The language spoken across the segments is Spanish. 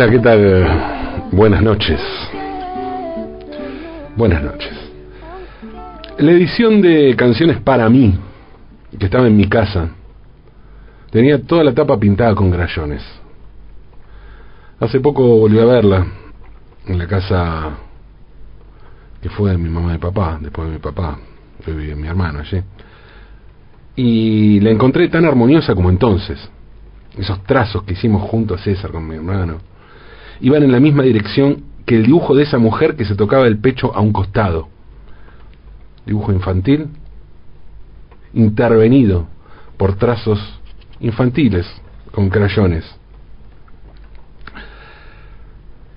Hola, ¿qué tal? Buenas noches. Buenas noches. La edición de Canciones para mí, que estaba en mi casa, tenía toda la tapa pintada con grayones. Hace poco volví a verla en la casa que fue de mi mamá y papá, después de mi papá, yo vivía mi hermano allí. Y la encontré tan armoniosa como entonces. Esos trazos que hicimos juntos César con mi hermano iban en la misma dirección que el dibujo de esa mujer que se tocaba el pecho a un costado. Dibujo infantil, intervenido por trazos infantiles con crayones.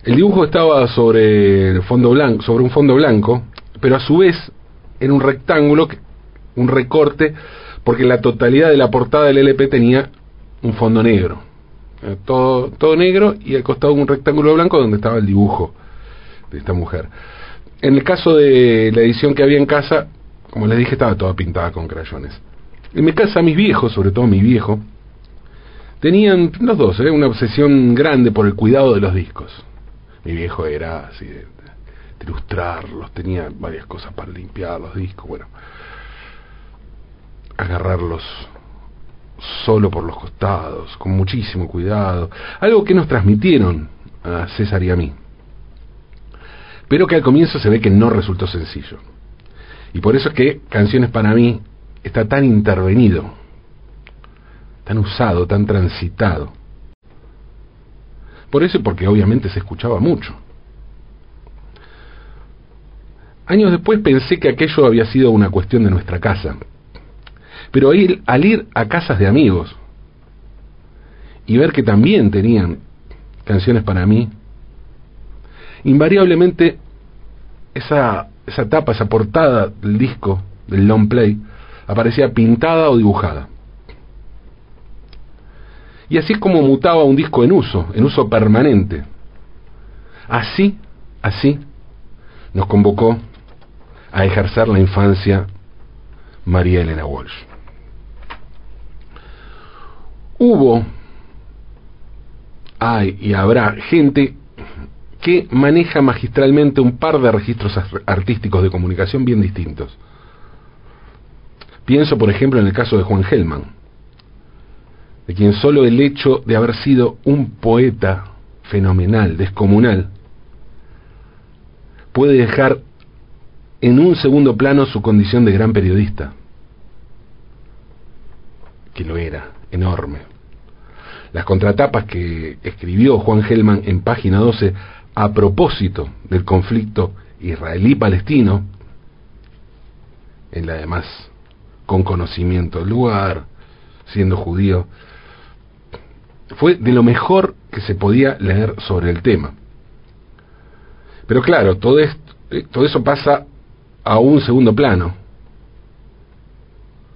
El dibujo estaba sobre fondo blanco, sobre un fondo blanco, pero a su vez en un rectángulo, un recorte, porque la totalidad de la portada del LP tenía un fondo negro. Eh, todo, todo negro y al costado un rectángulo blanco donde estaba el dibujo de esta mujer. En el caso de la edición que había en casa, como les dije, estaba toda pintada con crayones. En mi casa, mis viejos, sobre todo mi viejo, tenían los dos ¿eh? una obsesión grande por el cuidado de los discos. Mi viejo era así de, de ilustrarlos, tenía varias cosas para limpiar los discos, bueno, agarrarlos solo por los costados, con muchísimo cuidado, algo que nos transmitieron a César y a mí, pero que al comienzo se ve que no resultó sencillo. Y por eso es que Canciones para mí está tan intervenido, tan usado, tan transitado. Por eso y porque obviamente se escuchaba mucho. Años después pensé que aquello había sido una cuestión de nuestra casa, pero al ir a casas de amigos y ver que también tenían canciones para mí, invariablemente esa, esa tapa, esa portada del disco, del long play, aparecía pintada o dibujada. Y así es como mutaba un disco en uso, en uso permanente. Así, así, nos convocó a ejercer la infancia María Elena Walsh hubo, hay y habrá gente que maneja magistralmente un par de registros artísticos de comunicación bien distintos. Pienso, por ejemplo, en el caso de Juan Gelman, de quien solo el hecho de haber sido un poeta fenomenal, descomunal, puede dejar en un segundo plano su condición de gran periodista, que lo era, enorme las contratapas que escribió Juan Gelman en página 12 a propósito del conflicto israelí-palestino, en la además con conocimiento del lugar, siendo judío, fue de lo mejor que se podía leer sobre el tema. Pero claro, todo, esto, eh, todo eso pasa a un segundo plano.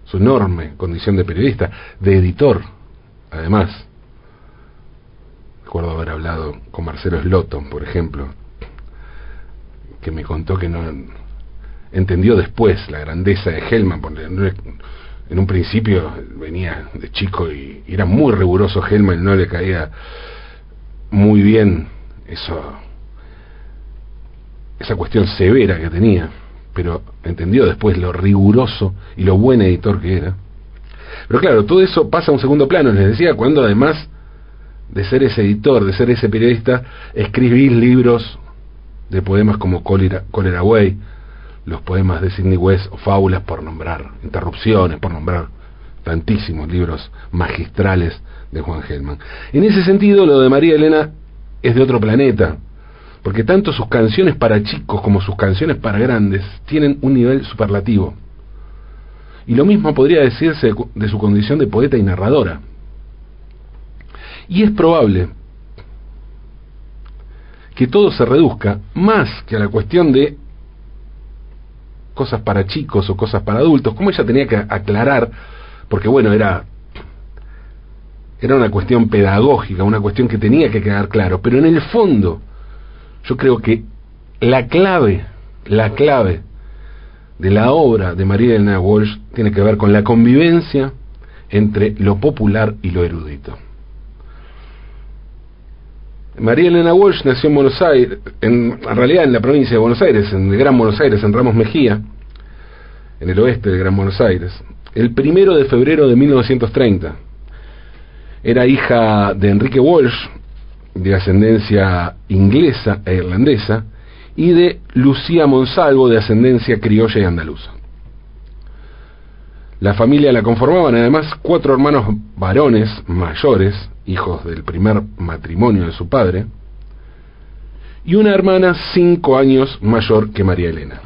Su enorme condición de periodista, de editor, además recuerdo haber hablado con Marcelo Sloto, por ejemplo, que me contó que no entendió después la grandeza de Hellman, en un principio venía de chico y, era muy riguroso Hellman, no le caía muy bien eso esa cuestión severa que tenía, pero entendió después lo riguroso y lo buen editor que era. Pero claro, todo eso pasa a un segundo plano, les decía, cuando además de ser ese editor, de ser ese periodista, escribís libros de poemas como Cholera, Way, los poemas de Sidney West o Fábulas por nombrar, Interrupciones por nombrar tantísimos libros magistrales de Juan Gelman. En ese sentido, lo de María Elena es de otro planeta, porque tanto sus canciones para chicos como sus canciones para grandes tienen un nivel superlativo. Y lo mismo podría decirse de su condición de poeta y narradora. Y es probable que todo se reduzca más que a la cuestión de cosas para chicos o cosas para adultos, como ella tenía que aclarar, porque bueno, era era una cuestión pedagógica, una cuestión que tenía que quedar claro, pero en el fondo yo creo que la clave, la clave de la obra de María Elena Walsh tiene que ver con la convivencia entre lo popular y lo erudito. María Elena Walsh nació en Buenos Aires, en, realidad en la provincia de Buenos Aires, en el Gran Buenos Aires, en Ramos Mejía, en el oeste del Gran Buenos Aires, el primero de febrero de 1930. Era hija de Enrique Walsh, de ascendencia inglesa e irlandesa, y de Lucía Monsalvo, de ascendencia criolla y andaluza. La familia la conformaban además cuatro hermanos varones mayores, hijos del primer matrimonio de su padre, y una hermana cinco años mayor que María Elena.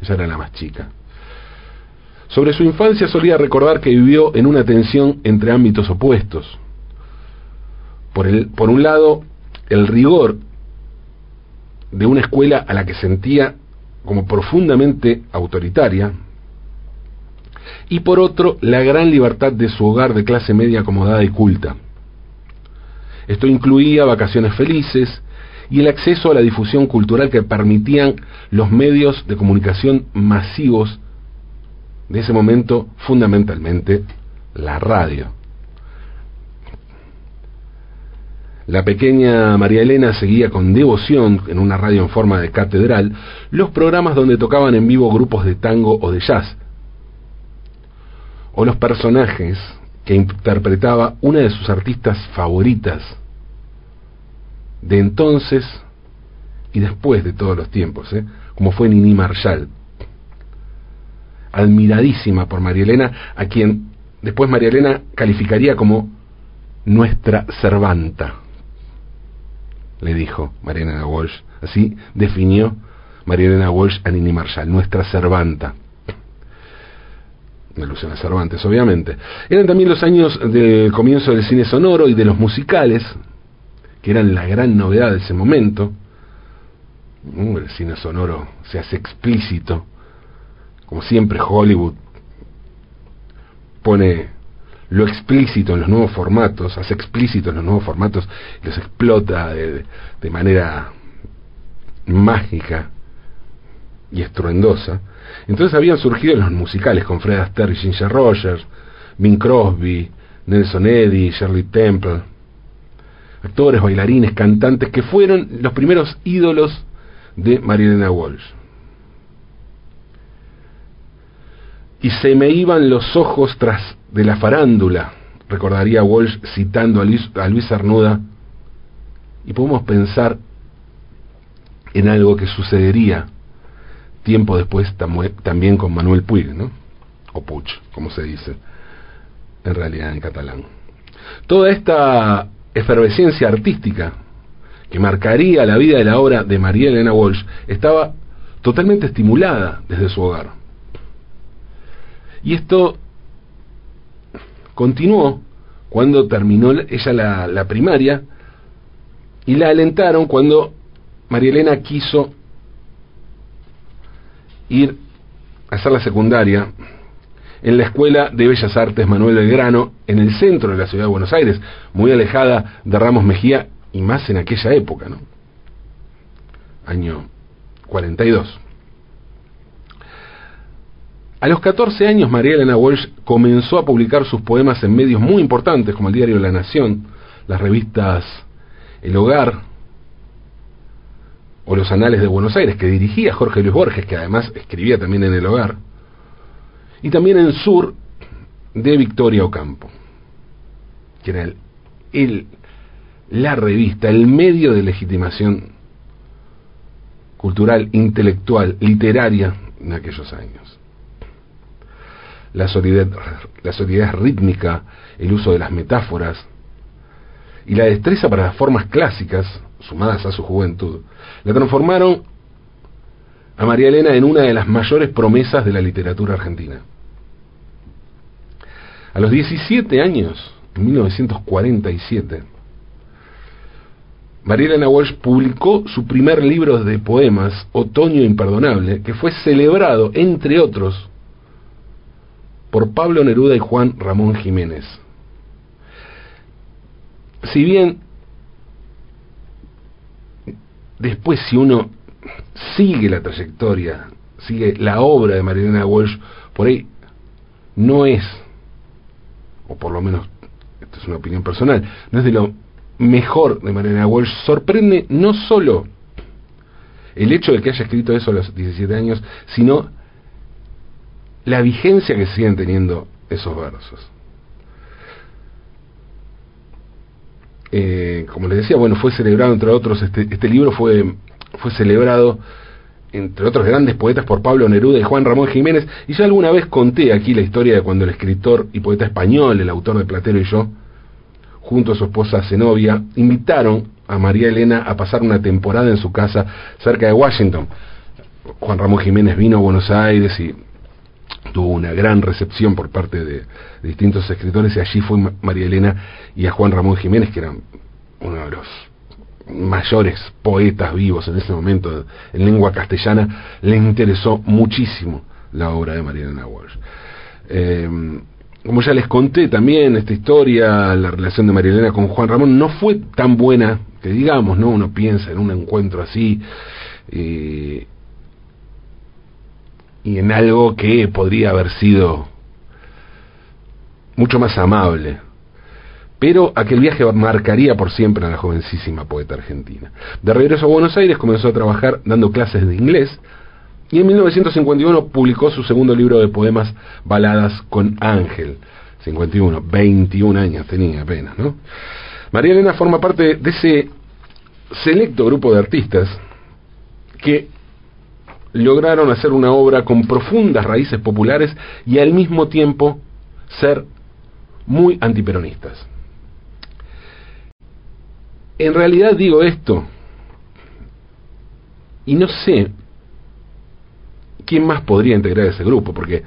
Ella era la más chica. Sobre su infancia solía recordar que vivió en una tensión entre ámbitos opuestos. Por, el, por un lado, el rigor de una escuela a la que sentía como profundamente autoritaria, y por otro, la gran libertad de su hogar de clase media acomodada y culta. Esto incluía vacaciones felices y el acceso a la difusión cultural que permitían los medios de comunicación masivos de ese momento, fundamentalmente la radio. La pequeña María Elena seguía con devoción, en una radio en forma de catedral, los programas donde tocaban en vivo grupos de tango o de jazz, o los personajes que interpretaba una de sus artistas favoritas de entonces y después de todos los tiempos, ¿eh? como fue Nini Marshall, admiradísima por María Elena, a quien después María Elena calificaría como nuestra servanta, le dijo María Elena Walsh, así definió María Elena Walsh a Nini Marshall, nuestra servanta de Luciana Cervantes, obviamente. Eran también los años del comienzo del cine sonoro y de los musicales, que eran la gran novedad de ese momento. Uh, el cine sonoro se hace explícito, como siempre Hollywood pone lo explícito en los nuevos formatos, hace explícito en los nuevos formatos y los explota de, de manera mágica y estruendosa. Entonces habían surgido los musicales con Fred Astaire y Ginger Rogers, Bing Crosby, Nelson Eddy, Shirley Temple, actores, bailarines, cantantes que fueron los primeros ídolos de Marilena Walsh. Y se me iban los ojos tras de la farándula, recordaría Walsh citando a Luis, a Luis Arnuda, y podemos pensar en algo que sucedería tiempo después también con Manuel Puig, ¿no? O Puig, como se dice en realidad en catalán. Toda esta efervescencia artística que marcaría la vida de la obra de María Elena Walsh estaba totalmente estimulada desde su hogar. Y esto continuó cuando terminó ella la, la primaria y la alentaron cuando María Elena quiso ir la secundaria en la Escuela de Bellas Artes Manuel Belgrano, en el centro de la ciudad de Buenos Aires, muy alejada de Ramos Mejía y más en aquella época, ¿no? Año 42. A los 14 años, María Elena Walsh comenzó a publicar sus poemas en medios muy importantes como el diario La Nación, las revistas El Hogar, o los Anales de Buenos Aires, que dirigía Jorge Luis Borges, que además escribía también en El Hogar, y también en Sur de Victoria Ocampo, que era el, la revista, el medio de legitimación cultural, intelectual, literaria en aquellos años. La solidez, la solidez rítmica, el uso de las metáforas y la destreza para las formas clásicas sumadas a su juventud, la transformaron a María Elena en una de las mayores promesas de la literatura argentina. A los 17 años, en 1947, María Elena Walsh publicó su primer libro de poemas, Otoño Imperdonable, que fue celebrado, entre otros, por Pablo Neruda y Juan Ramón Jiménez. Si bien después si uno sigue la trayectoria, sigue la obra de Marilena Walsh, por ahí no es, o por lo menos, esto es una opinión personal, no es de lo mejor de Mariana Walsh sorprende no solo el hecho de que haya escrito eso a los 17 años, sino la vigencia que siguen teniendo esos versos. Eh, como les decía, bueno, fue celebrado entre otros, este, este libro fue, fue celebrado entre otros grandes poetas por Pablo Neruda y Juan Ramón Jiménez, y yo alguna vez conté aquí la historia de cuando el escritor y poeta español, el autor de Platero y yo, junto a su esposa Zenobia, invitaron a María Elena a pasar una temporada en su casa cerca de Washington. Juan Ramón Jiménez vino a Buenos Aires y tuvo una gran recepción por parte de, distintos escritores y allí fue María Elena y a Juan Ramón Jiménez, que eran uno de los mayores poetas vivos en ese momento en lengua castellana, le interesó muchísimo la obra de María Elena Walsh. Eh, como ya les conté también esta historia, la relación de María Elena con Juan Ramón no fue tan buena que digamos, ¿no? Uno piensa en un encuentro así eh, y en algo que podría haber sido mucho más amable. Pero aquel viaje marcaría por siempre a la jovencísima poeta argentina. De regreso a Buenos Aires comenzó a trabajar dando clases de inglés y en 1951 publicó su segundo libro de poemas, Baladas con Ángel. 51, 21 años tenía apenas, ¿no? María Elena forma parte de ese selecto grupo de artistas que lograron hacer una obra con profundas raíces populares y al mismo tiempo ser muy antiperonistas. En realidad digo esto y no sé quién más podría integrar ese grupo, porque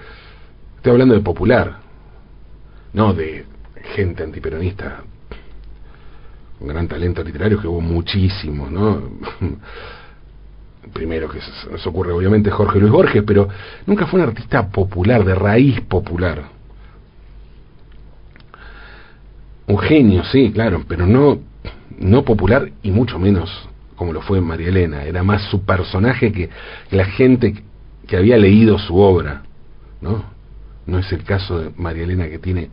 estoy hablando de popular, no de gente antiperonista con gran talento literario, que hubo muchísimos, ¿no? Primero que se ocurre obviamente Jorge Luis Borges, pero nunca fue un artista popular, de raíz popular. Un genio, sí, claro, pero no, no popular y mucho menos como lo fue María Elena. Era más su personaje que la gente que había leído su obra, ¿no? No es el caso de María Elena que tiene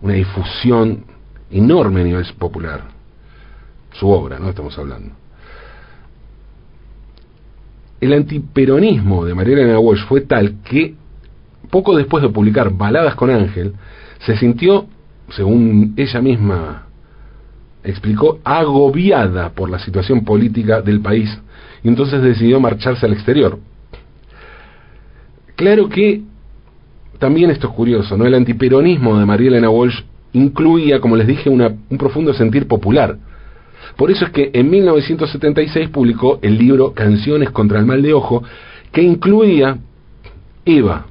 una difusión enorme a nivel popular. Su obra, ¿no? Estamos hablando. El antiperonismo de María Elena Walsh fue tal que poco después de publicar Baladas con Ángel, se sintió, según ella misma explicó, agobiada por la situación política del país y entonces decidió marcharse al exterior, Claro que también esto es curioso, ¿no? El antiperonismo de María Elena Walsh incluía, como les dije, un profundo sentir popular. Por eso es que en 1976 publicó el libro Canciones contra el mal de ojo, que incluía Eva.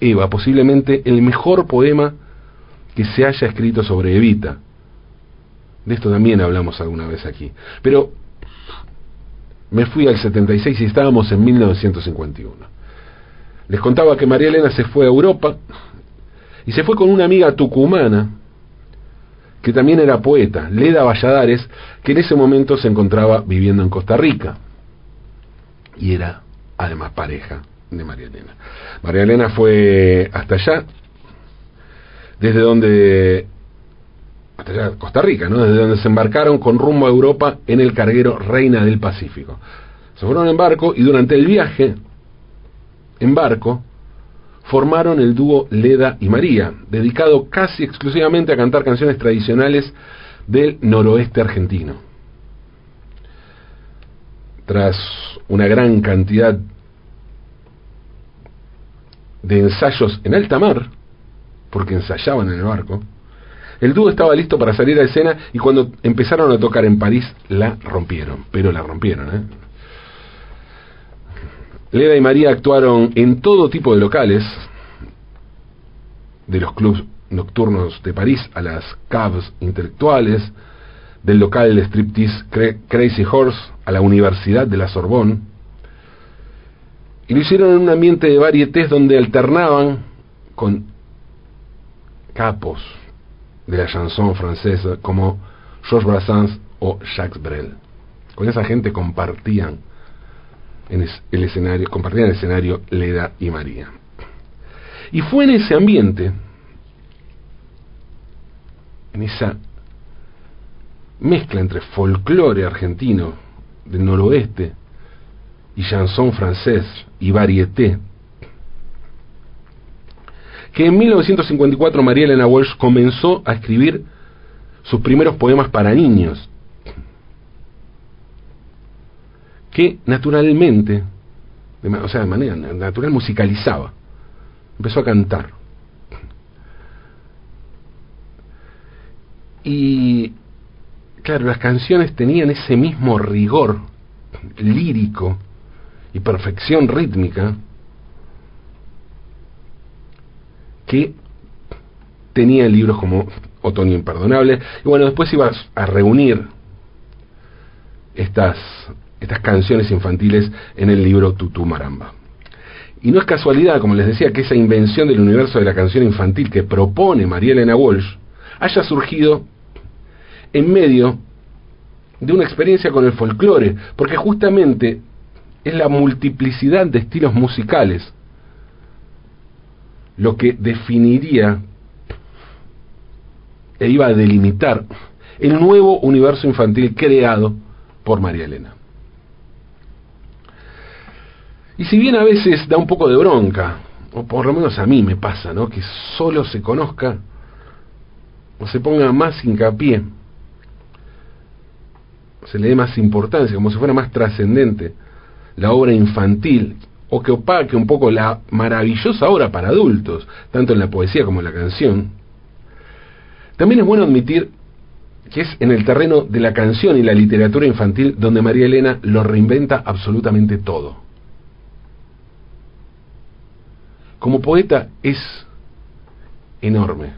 Eva, posiblemente el mejor poema que se haya escrito sobre Evita. De esto también hablamos alguna vez aquí. Pero me fui al 76 y estábamos en 1951. Les contaba que María Elena se fue a Europa y se fue con una amiga tucumana que también era poeta, Leda Valladares, que en ese momento se encontraba viviendo en Costa Rica y era además pareja de María Elena. María Elena fue hasta allá, desde donde hasta allá, Costa Rica, ¿no? Desde donde se embarcaron con rumbo a Europa en el carguero Reina del Pacífico. Se fueron en barco y durante el viaje en barco, formaron el dúo Leda y María, dedicado casi exclusivamente a cantar canciones tradicionales del noroeste argentino. Tras una gran cantidad de ensayos en alta mar, porque ensayaban en el barco, el dúo estaba listo para salir a escena y cuando empezaron a tocar en París la rompieron, pero la rompieron, ¿eh? Leda y María actuaron en todo tipo de locales, de los clubs nocturnos de París a las cabs intelectuales, del local de striptease Crazy Horse a la Universidad de la Sorbonne, y lo hicieron en un ambiente de varietés donde alternaban con capos de la chanson francesa como Georges Brassens o Jacques Brel. Con esa gente compartían en el escenario, compartían el escenario Leda y María. Y fue en ese ambiente, en esa mezcla entre folclore argentino del noroeste y chanson francés y varieté, que en 1954 María Elena Walsh comenzó a escribir sus primeros poemas para niños, que naturalmente, o sea, de manera natural musicalizaba, empezó a cantar. Y claro, las canciones tenían ese mismo rigor lírico y perfección rítmica que tenía libros como Otoño Imperdonable. Y bueno, después ibas a reunir estas, estas canciones infantiles en el libro Tutú Maramba. Y no es casualidad, como les decía, que esa invención del universo de la canción infantil que propone María Elena Walsh haya surgido en medio de una experiencia con el folclore, porque justamente es la multiplicidad de estilos musicales lo que definiría e iba a delimitar el nuevo universo infantil creado por María Elena. Y si bien a veces da un poco de bronca, o por lo menos a mí me pasa, ¿no? Que solo se conozca o se ponga más hincapié, se le dé más importancia, como si fuera más trascendente la obra infantil, o que opaque un poco la maravillosa obra para adultos, tanto en la poesía como en la canción, también es bueno admitir que es en el terreno de la canción y la literatura infantil donde María Elena lo reinventa absolutamente todo. Como poeta es enorme,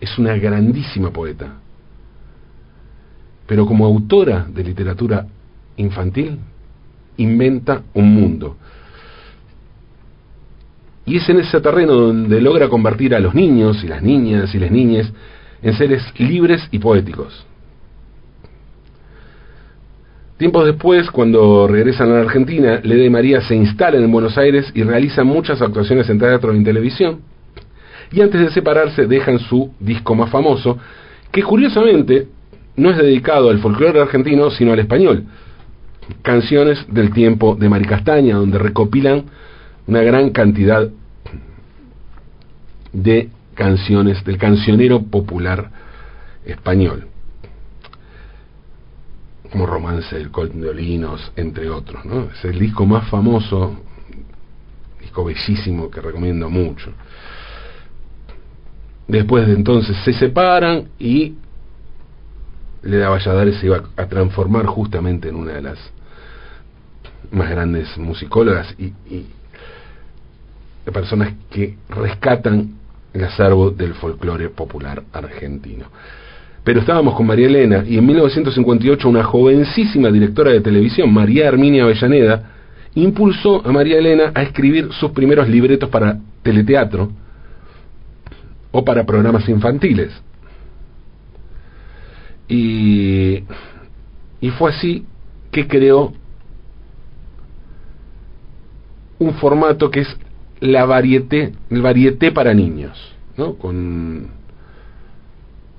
es una grandísima poeta, pero como autora de literatura infantil inventa un mundo. Y es en ese terreno donde logra convertir a los niños y las niñas y las niñas en seres libres y poéticos. Tiempos después, cuando regresan a la Argentina, Leda y María se instalan en Buenos Aires y realizan muchas actuaciones en teatro y en televisión. Y antes de separarse dejan su disco más famoso, que curiosamente no es dedicado al folclore argentino, sino al español. Canciones del tiempo de Maricastaña, donde recopilan una gran cantidad de canciones del cancionero popular español, como Romance del Colt de Olinos, entre otros. Es el disco más famoso, disco bellísimo que recomiendo mucho. Después de entonces se separan y Leda Valladares se iba a transformar justamente en una de las más grandes musicólogas y, y de personas que rescatan el acervo del folclore popular argentino. Pero estábamos con María Elena y en 1958 una jovencísima directora de televisión, María Herminia Avellaneda, impulsó a María Elena a escribir sus primeros libretos para teleteatro o para programas infantiles. Y, y fue así que creó un formato que es la varieté, el varieté para niños, ¿no? con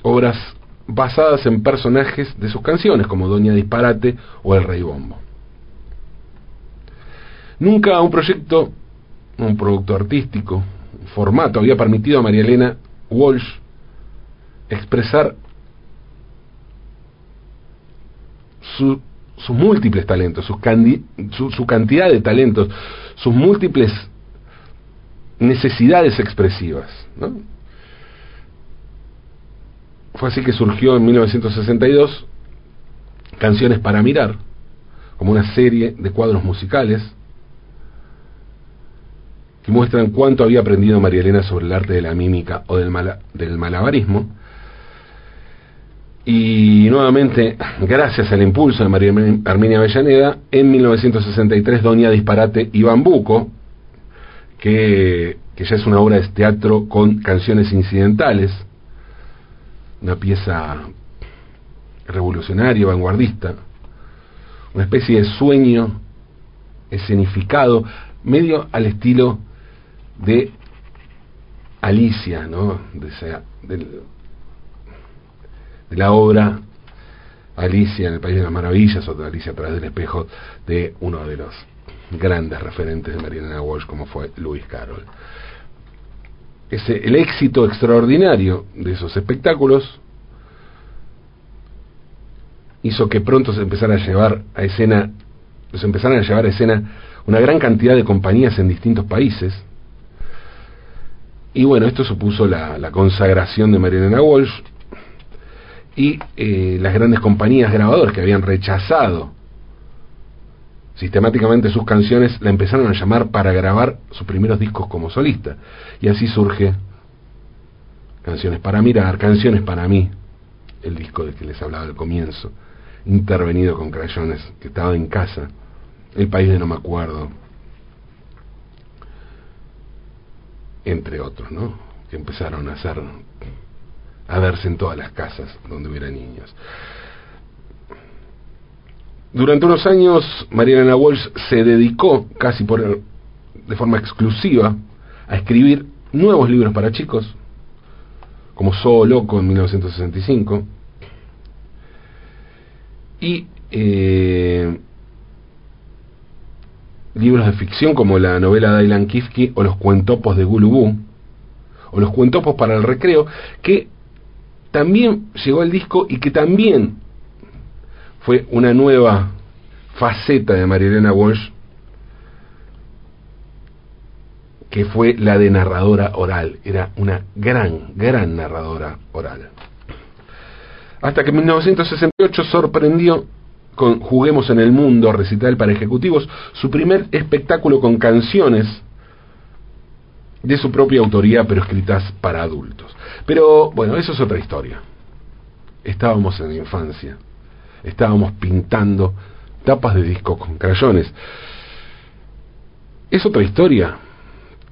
obras basadas en personajes de sus canciones, como Doña Disparate o El Rey Bombo. Nunca un proyecto, un producto artístico, un formato había permitido a María Elena Walsh expresar sus múltiples talentos, su, su cantidad de talentos, sus múltiples necesidades expresivas. Fue así que surgió en 1962 Canciones para Mirar, como una serie de cuadros musicales que muestran cuánto había aprendido María Elena sobre el arte de la mímica o del, malabarismo. Y nuevamente, gracias al impulso de María Arminia Avellaneda, en 1963 Doña Disparate y Bambuco, que, ya es una obra de teatro con canciones incidentales, una pieza revolucionaria, vanguardista, una especie de sueño escenificado, medio al estilo de Alicia, ¿no? De, de la obra Alicia en el País de las Maravillas o de Alicia a través del espejo de uno de los grandes referentes de Mariana Walsh como fue Lewis Carroll. El éxito extraordinario de esos espectáculos hizo que pronto se empezara a llevar a escena, se empezaran a llevar a escena una gran cantidad de compañías en distintos países. Y bueno, esto supuso la, consagración de Mariana Walsh y eh, las grandes compañías grabadoras que habían rechazado sistemáticamente sus canciones la empezaron a llamar para grabar sus primeros discos como solista. Y así surge Canciones para mirar, Canciones para mí, el disco de que les hablaba al comienzo, intervenido con crayones, que estaba en casa, El país de no me acuerdo, entre otros, ¿no? Que empezaron a hacer, a verse en todas las casas donde hubiera niños. Durante unos años, Mariana Walsh se dedicó casi por, de forma exclusiva a escribir nuevos libros para chicos, como Solo Loco en 1965, y eh, libros de ficción como la novela de Aylan Kifke o los cuentopos de Gulubú, o los cuentopos para el recreo, que también llegó al disco y que también fue una nueva faceta de Marilena Walsh, que fue la de narradora oral. Era una gran, gran narradora oral. Hasta que en 1968 sorprendió con Juguemos en el Mundo, recital para ejecutivos, su primer espectáculo con canciones de su propia autoría, pero escritas para adultos. Pero bueno, eso es otra historia. Estábamos en la infancia estábamos pintando tapas de discos con crayones. ¿Es otra historia?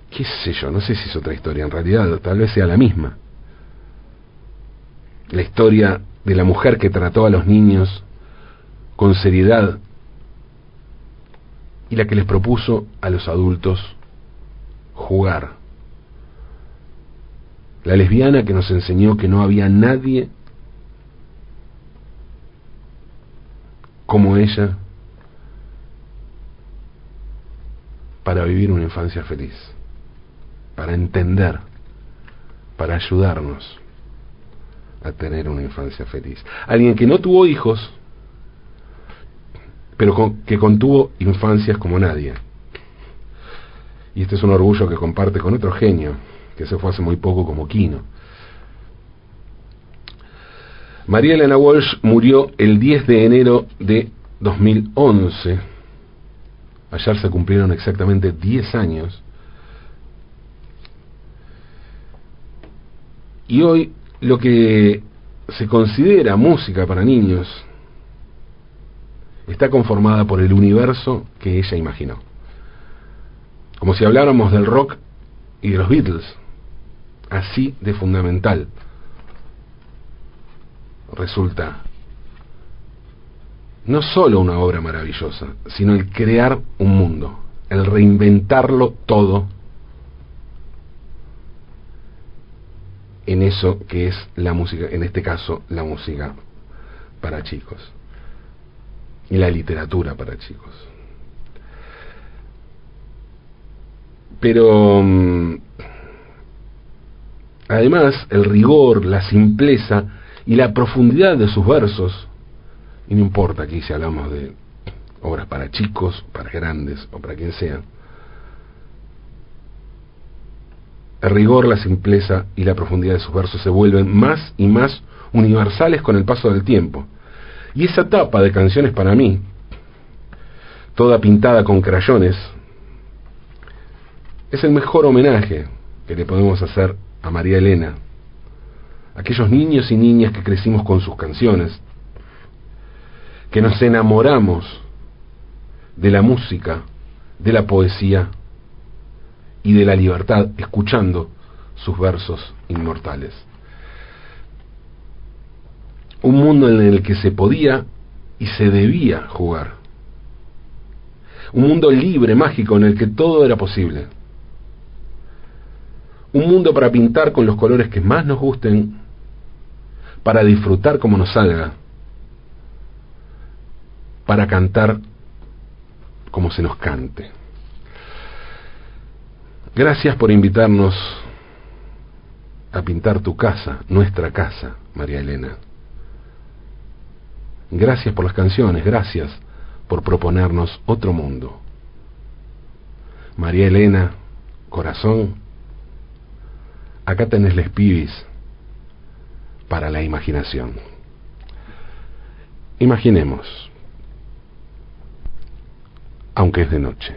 ¿Qué sé yo? No sé si es otra historia. En realidad, tal vez sea la misma. La historia de la mujer que trató a los niños con seriedad y la que les propuso a los adultos jugar. La lesbiana que nos enseñó que no había nadie como ella para vivir una infancia feliz, para entender, para ayudarnos a tener una infancia feliz. Alguien que no tuvo hijos, pero que contuvo infancias como nadie. Y este es un orgullo que comparte con otro genio, que se fue hace muy poco como Quino. María Elena Walsh murió el 10 de enero de 2011. Ayer se cumplieron exactamente 10 años. Y hoy lo que se considera música para niños está conformada por el universo que ella imaginó. Como si habláramos del rock y de los Beatles, así de fundamental resulta no solo una obra maravillosa, sino el crear un mundo, el reinventarlo todo en eso que es la música, en este caso la música para chicos y la literatura para chicos. Pero mm, además el rigor, la simpleza, y la profundidad de sus versos, y no importa aquí si hablamos de obras para chicos, para grandes o para quien sea, el rigor, la simpleza y la profundidad de sus versos se vuelven más y más universales con el paso del tiempo. Y esa tapa de canciones para mí, toda pintada con crayones, es el mejor homenaje que le podemos hacer a María Elena, aquellos niños y niñas que crecimos con sus canciones, que nos enamoramos de la música, de la poesía y de la libertad escuchando sus versos inmortales. Un mundo en el que se podía y se debía jugar. Un mundo libre, mágico, en el que todo era posible. Un mundo para pintar con los colores que más nos gusten para disfrutar como nos salga para cantar como se nos cante. Gracias por invitarnos a pintar tu casa, nuestra casa, María Elena. Gracias por las canciones, gracias por proponernos otro mundo. María Elena, corazón, acá tenés les pibis para la imaginación. Imaginemos, aunque es de noche.